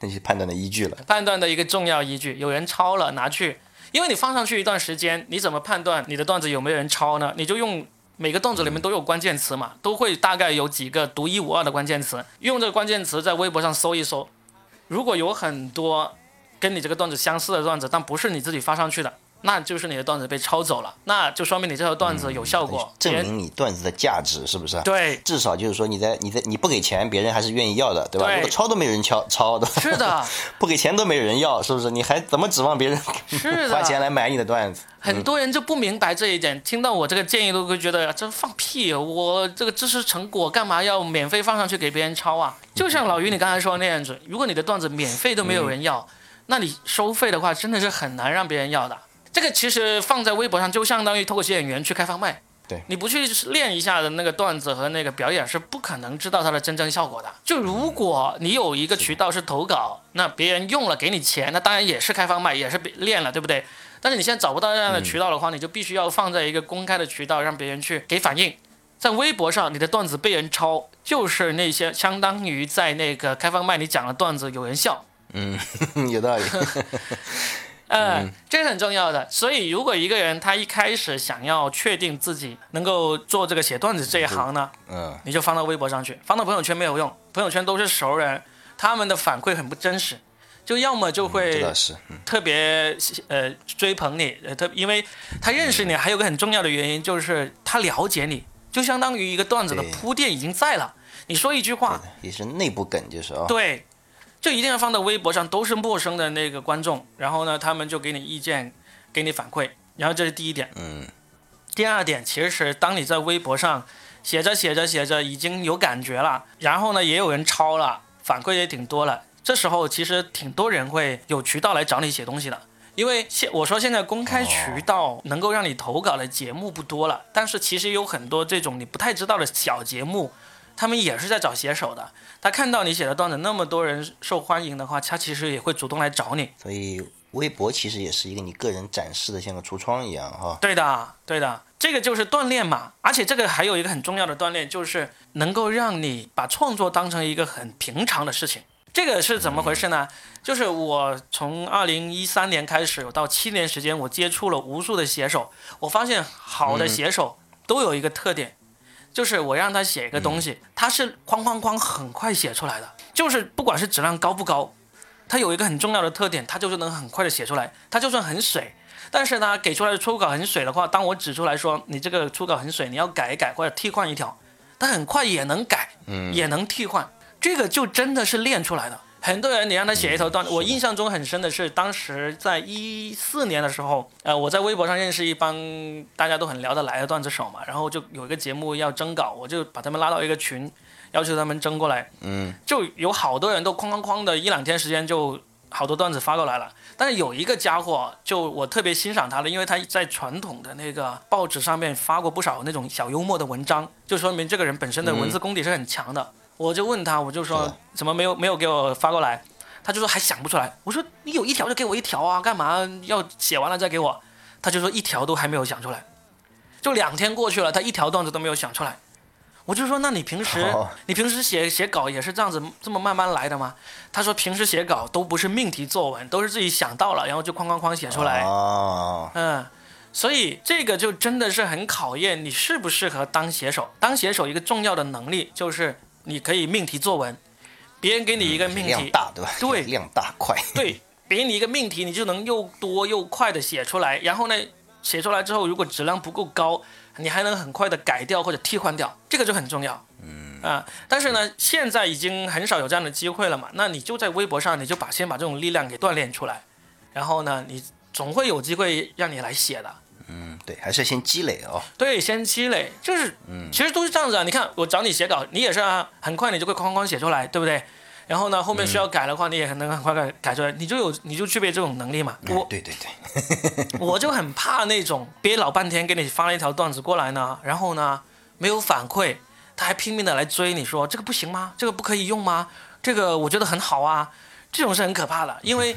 那就是判断的依据了。判断的一个重要依据。有人抄了，拿去，因为你放上去一段时间，你怎么判断你的段子有没有人抄呢？你就用每个段子里面都有关键词嘛，都会大概有几个独一无二的关键词，用这个关键词在微博上搜一搜。如果有很多跟你这个段子相似的段子，但不是你自己发上去的，那就是你的段子被抄走了，那就说明你这条段子有效果，证明你段子的价值是不是？对，至少就是说你在你在你不给钱，别人还是愿意要的，对吧？对如果抄都没人抄抄的，是的，不给钱都没人要，是不是？你还怎么指望别人是的 花钱来买你的段子？很多人就不明白这一点，听到我这个建议都会觉得这放屁，我这个知识成果干嘛要免费放上去给别人抄啊？就像老于你刚才说的那样子，如果你的段子免费都没有人要，那你收费的话真的是很难让别人要的。这个其实放在微博上就相当于脱口秀演员去开放麦。对你不去练一下的那个段子和那个表演，是不可能知道它的真正效果的。就如果你有一个渠道是投稿，那别人用了给你钱，那当然也是开放麦，也是练了，对不对？但是你现在找不到这样的渠道的话，你就必须要放在一个公开的渠道，让别人去给反应。在微博上，你的段子被人抄，就是那些相当于在那个开放麦你讲的段子有人笑，嗯，有道理。嗯，这是很重要的。所以，如果一个人他一开始想要确定自己能够做这个写段子这一行呢，嗯，你就放到微博上去，放到朋友圈没有用，朋友圈都是熟人，他们的反馈很不真实，就要么就这会特别呃追捧你，呃特因为他认识你，还有个很重要的原因就是他了解你，就相当于一个段子的铺垫已经在了，你说一句话，也是内部梗，就是哦。对，就一定要放到微博上，都是陌生的那个观众，然后呢，他们就给你意见，给你反馈，然后这是第一点。嗯，第二点，其实当你在微博上写着写着写着已经有感觉了，然后呢，也有人抄了，反馈也挺多了，这时候其实挺多人会有渠道来找你写东西的。因为现我说现在公开渠道能够让你投稿的节目不多了，但是其实有很多这种你不太知道的小节目，他们也是在找写手的。他看到你写的段子那么多人受欢迎的话，他其实也会主动来找你。所以微博其实也是一个你个人展示的，像个橱窗一样哈。对的，对的，这个就是锻炼嘛。而且这个还有一个很重要的锻炼，就是能够让你把创作当成一个很平常的事情。这个是怎么回事呢？就是我从二零一三年开始，有到七年时间，我接触了无数的写手，我发现好的写手都有一个特点，就是我让他写一个东西，他是哐哐哐很快写出来的，就是不管是质量高不高，他有一个很重要的特点，他就是能很快的写出来，他就算很水。但是呢，给出来的初稿很水的话，当我指出来说你这个初稿很水，你要改一改或者替换一条，他很快也能改，嗯也能替换，这个就真的是练出来的。很多人你让他写一头段子，我印象中很深的是，当时在一四年的时候，呃，我在微博上认识一帮大家都很聊得来的段子手嘛，然后就有一个节目要征稿，我就把他们拉到一个群，要求他们征过来，嗯，就有好多人都哐哐哐的一两天时间就好多段子发过来了。但是有一个家伙，就我特别欣赏他的，因为他在传统的那个报纸上面发过不少那种小幽默的文章，就说明这个人本身的文字功底是很强的。我就问他，我就说怎么没有没有给我发过来？他就说还想不出来。我说你有一条就给我一条啊，干嘛要写完了再给我？他就说一条都还没有想出来，就两天过去了，他一条段子都没有想出来。我就说那你平时、哦你平时写写稿也是这样子这么慢慢来的吗？他说平时写稿都不是命题作文，都是自己想到了，然后就哐哐哐写出来。哦，嗯，所以这个就真的是很考验你适不适合当写手。当写手一个重要的能力就是你可以命题作文，别人给你一个命题，量大对吧？对量大快。对，别人你一个命题，你就能又多又快的写出来。然后呢，写出来之后，如果质量不够高，你还能很快的改掉或者替换掉，这个就很重要。嗯啊，但是呢，现在已经很少有这样的机会了嘛。那你就在微博上，你就把先把这种力量给锻炼出来。然后呢，你总会有机会让你来写的。嗯，对，还是要先积累哦。对，先积累，就是，嗯其实都是这样子啊。你看，我找你写稿，你也是啊，很快你就会哐哐写出来，对不对？然后呢，后面需要改的话，你也很能很快改改出来，你就有你就具备这种能力嘛。我对对对，我就很怕那种憋老半天给你发了一条段子过来呢，然后呢没有反馈，他还拼命的来追你说这个不行吗？这个不可以用吗？这个我觉得很好啊，这种是很可怕的，因为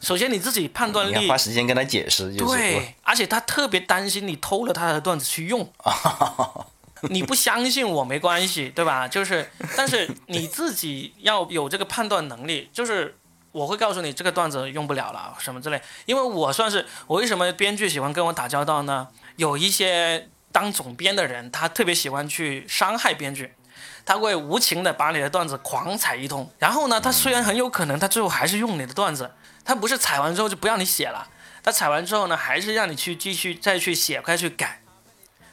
首先你自己判断力你要花时间跟他解释，就是对，而且他特别担心你偷了他的段子去用。你不相信我没关系，对吧？就是，但是你自己要有这个判断能力，就是我会告诉你这个段子用不了了什么之类，因为我算是我为什么编剧喜欢跟我打交道呢？有一些当总编的人，他特别喜欢去伤害编剧。他会无情的把你的段子狂踩一通，然后呢，他虽然很有可能他最后还是用你的段子，他不是踩完之后就不让你写了，他踩完之后呢，还是让你去继续再去写，再去改。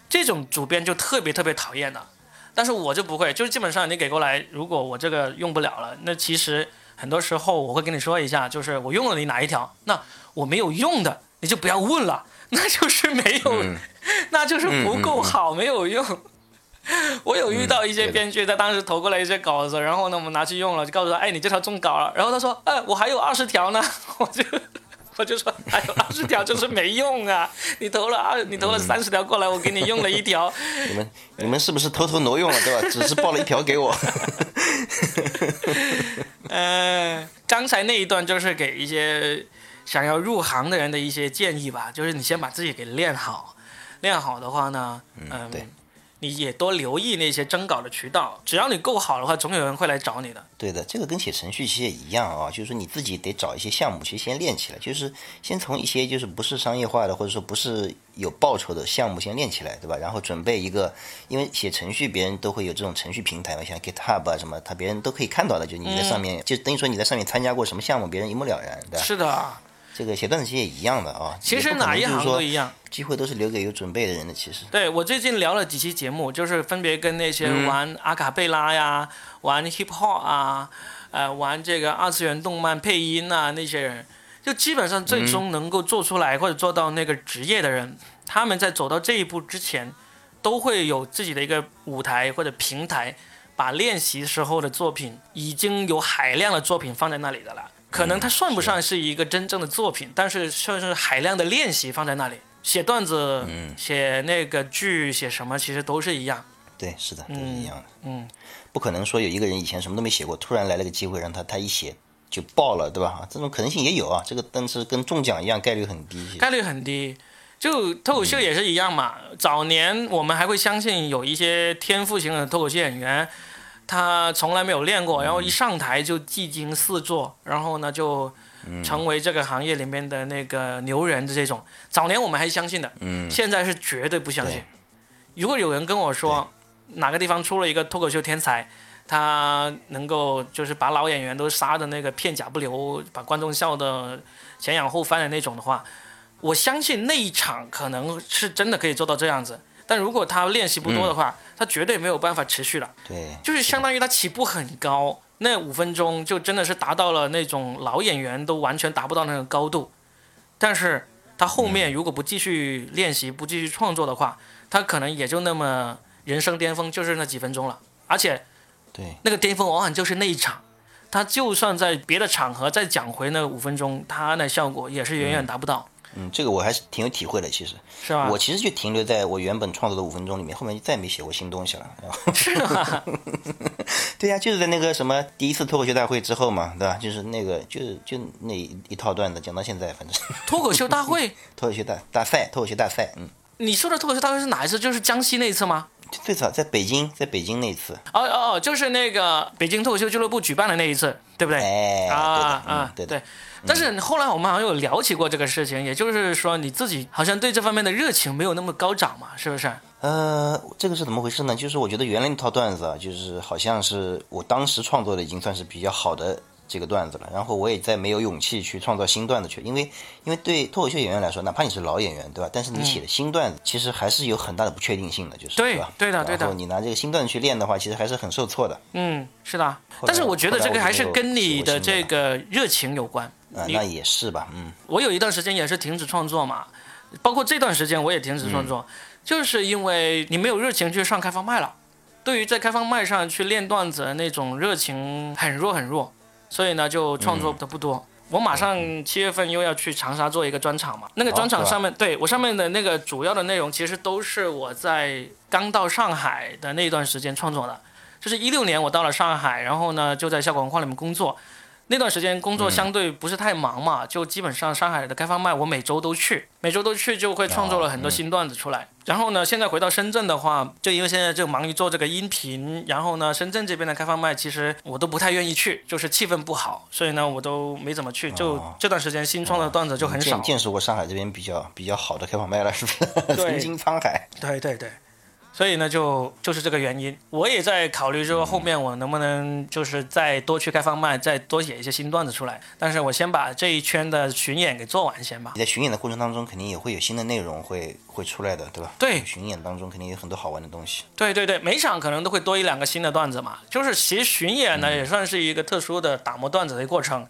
这种主编就特别特别讨厌的，但是我就不会，就是基本上你给过来，如果我这个用不了了，那其实很多时候我会跟你说一下，就是我用了你哪一条，那我没有用的你就不要问了，那就是没有，那就是不够好，没有用。我有遇到一些编剧，他当时投过来一些稿子，然后呢，我们拿去用了，就告诉他，哎，你这条中稿了。然后他说，哎，我还有二十条呢，我就我就说，还有二十条就是没用啊，你投了二，你投了三十条过来，我给你用了一条。你们你们是不是偷偷挪用了，对吧？只是报了一条给我。呃，刚才那一段就是给一些想要入行的人的一些建议吧，就是你先把自己给练好，练好的话呢，嗯，对你也多留意那些征稿的渠道，只要你够好的话，总有人会来找你的。对的，这个跟写程序其实也一样啊，就是说你自己得找一些项目去先练起来，就是先从一些就是不是商业化的或者说不是有报酬的项目先练起来，对吧？然后准备一个，因为写程序别人都会有这种程序平台嘛，像 GitHub 啊什么，他别人都可以看到的，就你在上面，就等于说你在上面参加过什么项目，别人一目了然，对吧？是的，这个写段子其实也一样的啊。其实哪一行都一样。机会都是留给有准备的人的，其实。对我最近聊了几期节目，就是分别跟那些玩阿卡贝拉呀、玩 hip hop 啊、呃玩这个二次元动漫配音啊那些人，就基本上最终能够做出来或者做到那个职业的人，他们在走到这一步之前，都会有自己的一个舞台或者平台，把练习时候的作品已经有海量的作品放在那里的了。可能它算不上是一个真正的作品，但是算是海量的练习放在那里。写段子、写那个剧、写什么，其实都是一样。对，是的，都是一样的。嗯，不可能说有一个人以前什么都没写过，突然来了个机会让他他一写就爆了，对吧？这种可能性也有啊。这个但是跟中奖一样，概率很低。概率很低。就脱口秀也是一样嘛。早年我们还会相信有一些天赋型的脱口秀演员，他从来没有练过，然后一上台就技惊四座，然后呢就成为这个行业里面的那个牛人的这种。早年我们还相信的，嗯，现在是绝对不相信。如果有人跟我说哪个地方出了一个脱口秀天才，他能够就是把老演员都杀的那个片甲不留，把观众笑的前仰后翻的那种的话，我相信那一场可能是真的可以做到这样子。但如果他练习不多的话，他绝对没有办法持续了。对，就是相当于他起步很高，那五分钟就真的是达到了那种老演员都完全达不到那个高度。但是他后面如果不继续练习、不继续创作的话，他可能也就那么人生巅峰就是那几分钟了。而且对，那个巅峰往往就是那一场，他就算在别的场合再讲回那五分钟，他那效果也是远远达不到，嗯，这个我还是挺有体会的。其实是吧？我其实就停留在我原本创作的五分钟里面，后面就再也没写过新东西了。是吗？对呀、就是在那个什么第一次脱口秀大会之后嘛，对吧？就是那个就是就那一套段子讲到现在，反正脱口秀大会，脱口秀大大赛，脱口秀大赛，嗯，你说的脱口秀大会是哪一次？就是江西那一次吗？最早在北京，在北京那一次，哦哦哦，就是那个北京脱口秀俱乐部举办的那一次，对不对？哎，啊对的，啊嗯，对的。对。但是后来我们好像有聊起过这个事情，也就是说你自己好像对这方面的热情没有那么高涨嘛，是不是？呃，这个是怎么回事呢？就是我觉得原来那套段子啊，就是好像是我当时创作的已经算是比较好的这个段子了，然后我也再没有勇气去创造新段子去，因为因为对脱口秀演员来说，哪怕你是老演员，对吧？但是你写的新段子其实还是有很大的不确定性的，就是对吧？对的对的然后你拿这个新段子去练的话，其实还是很受挫的。嗯，是的。但是我觉得这个还是跟你的这个热情有关。那也是吧，嗯，我有一段时间也是停止创作嘛，包括这段时间我也停止创作，就是因为你没有热情去上开放麦了，对于在开放麦上去练段子的那种热情很弱很弱，所以呢就创作的不多。我马上七月份又要去长沙做一个专场嘛，那个专场上面，对我上面的那个主要的内容其实都是我在刚到上海的那段时间创作的，就是一六年我到了上海，然后呢就在效果文化里面工作，那段时间工作相对不是太忙嘛，就基本上上海的开放麦我每周都去，每周都去就会创作了很多新段子出来。然后呢，现在回到深圳的话，就因为现在就忙于做这个音频，然后呢，深圳这边的开放麦其实我都不太愿意去，就是气氛不好，所以呢我都没怎么去，就哦。这段时间新创的段子就很少。见。见识过上海这边比较比较好的开放麦了，是不是？曾经沧海，对对对，所以呢，就就是这个原因，我也在考虑说后面我能不能就是再多去开放麦，再多写一些新段子出来。但是我先把这一圈的巡演给做完先吧。你在巡演的过程当中，肯定也会有新的内容会会出来的，对吧？对巡演当中肯定有很多好玩的东西。对对对，每场可能都会多一两个新的段子嘛。就是其实巡演呢，也算是一个特殊的打磨段子的过程，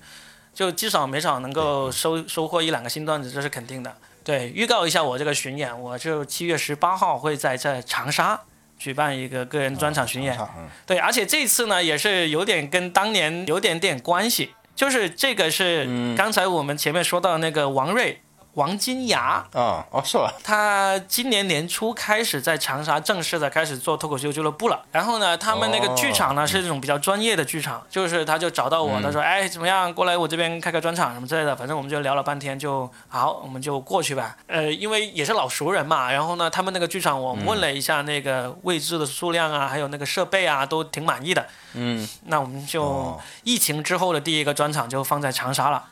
就至少每场能够收收获一两个新段子，这是肯定的。对，预告一下我这个巡演，我就七月十八号会在在长沙举办一个个人专场巡演。对，而且这次呢也是有点跟当年有点点关系，就是这个是嗯刚才我们前面说到那个王瑞。王金牙，啊，哦，是吧？他今年年初开始在长沙正式的开始做脱口秀俱乐部了。然后呢，他们那个剧场呢、哦是这种比较专业的剧场，就是他就找到我，他说：“哎，怎么样，过来我这边开个专场什么之类的。”反正我们就聊了半天，就好，我们就过去吧。呃，因为也是老熟人嘛，然后呢，他们那个剧场我问了一下那个位置的数量啊，还有那个设备啊，都挺满意的。嗯，那我们就哦疫情之后的第一个专场就放在长沙了。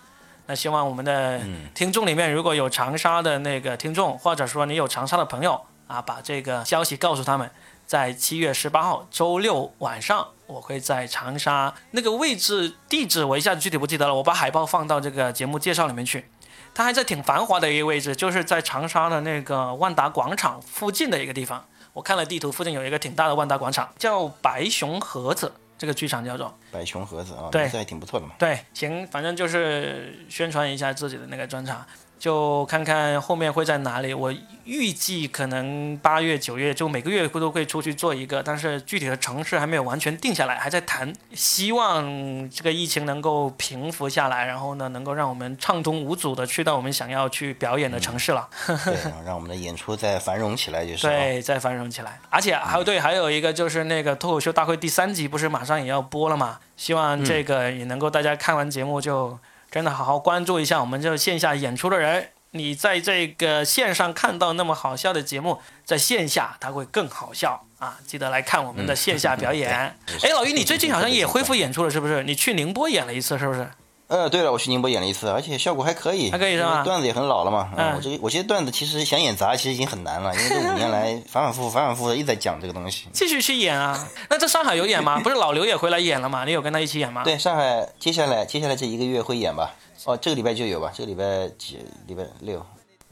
那希望我们的听众里面如果有长沙的那个听众，或者说你有长沙的朋友啊，把这个消息告诉他们，在七月十八号周六晚上，我会在长沙那个位置地址我一下子具体不记得了，我把海报放到这个节目介绍里面去。它还在挺繁华的一个位置，就是在长沙的那个万达广场附近的一个地方。我看了地图，附近有一个挺大的万达广场，叫白熊盒子，这个剧场叫做。百熊盒子啊，对名字还挺不错的嘛。对，行，反正就是宣传一下自己的那个专场，就看看后面会在哪里。我预计可能八月、九月就每个月会都会出去做一个，但是具体的城市还没有完全定下来，还在谈。希望这个疫情能够平复下来，然后呢，能够让我们畅通无阻的去到我们想要去表演的城市了。对，让我们的演出再繁荣起来就是。啊，对，再繁荣起来。而且还有对，还有一个就是那个脱口秀大会第三集不是马上也要播了嘛？希望这个也能够大家看完节目就真的好好关注一下我们这线下演出的人。你在这个线上看到那么好笑的节目，在线下它会更好笑啊！记得来看我们的线下表演。对哎，老于，你最近好像也恢复演出了，是不是？你去宁波演了一次，是不是？呃，对了，我去宁波演了一次，而且效果还可以，还可以是吧段子也很老了嘛。嗯我这我这些段子其实想演砸，其实已经很难了，因为这五年来 反反复复、反反复复的一直在讲这个东西。继续去演啊？那在上海有演吗？不是老刘也回来演了吗？你有跟他一起演吗？对，上海接下来接下来这一个月会演吧？哦，这个礼拜就有吧？这个礼拜几？礼拜六。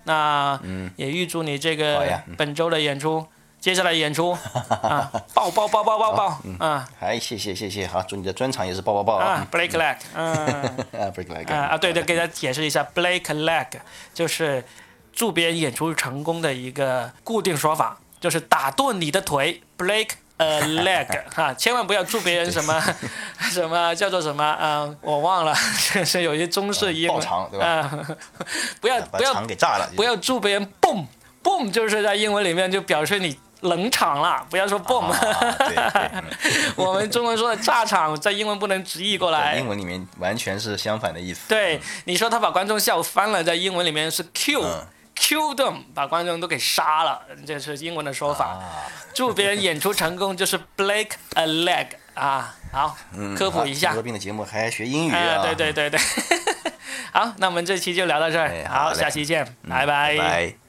那嗯也预祝你这好个本周的演出，接下来演出 啊，爆爆爆爆爆爆啊。哎，谢谢谢谢，好，祝你的专场也是爆爆爆啊。啊！，Blake Leg，嗯。啊，break like 啊啊，对对，给大家解释一下，Blake Leg 就是祝别人演出成功的一个固定说法，就是打断你的腿，Blake。呃，leg 哈，千万不要祝别人什么 什么叫做什么啊、我忘了，就是有一些中式英文爆肠对吧？啊，不要不要肠给炸了，不要祝别人 boom boom，就是在英文里面就表示你冷场了，不要说 boom。我们中文说的炸场，在英文不能直译过来英。文里面完全是相反的意思。对，你说他把观众笑翻了，在英文里面是 kill them，把观众都给杀了，这是英文的说法。啊，祝别人演出成功就是 break a leg 啊，好，嗯科普一下好得。病的节目还学英语？对对对对，好，那我们这期就聊到这儿，好，哎好嘞下期见，嗯，拜拜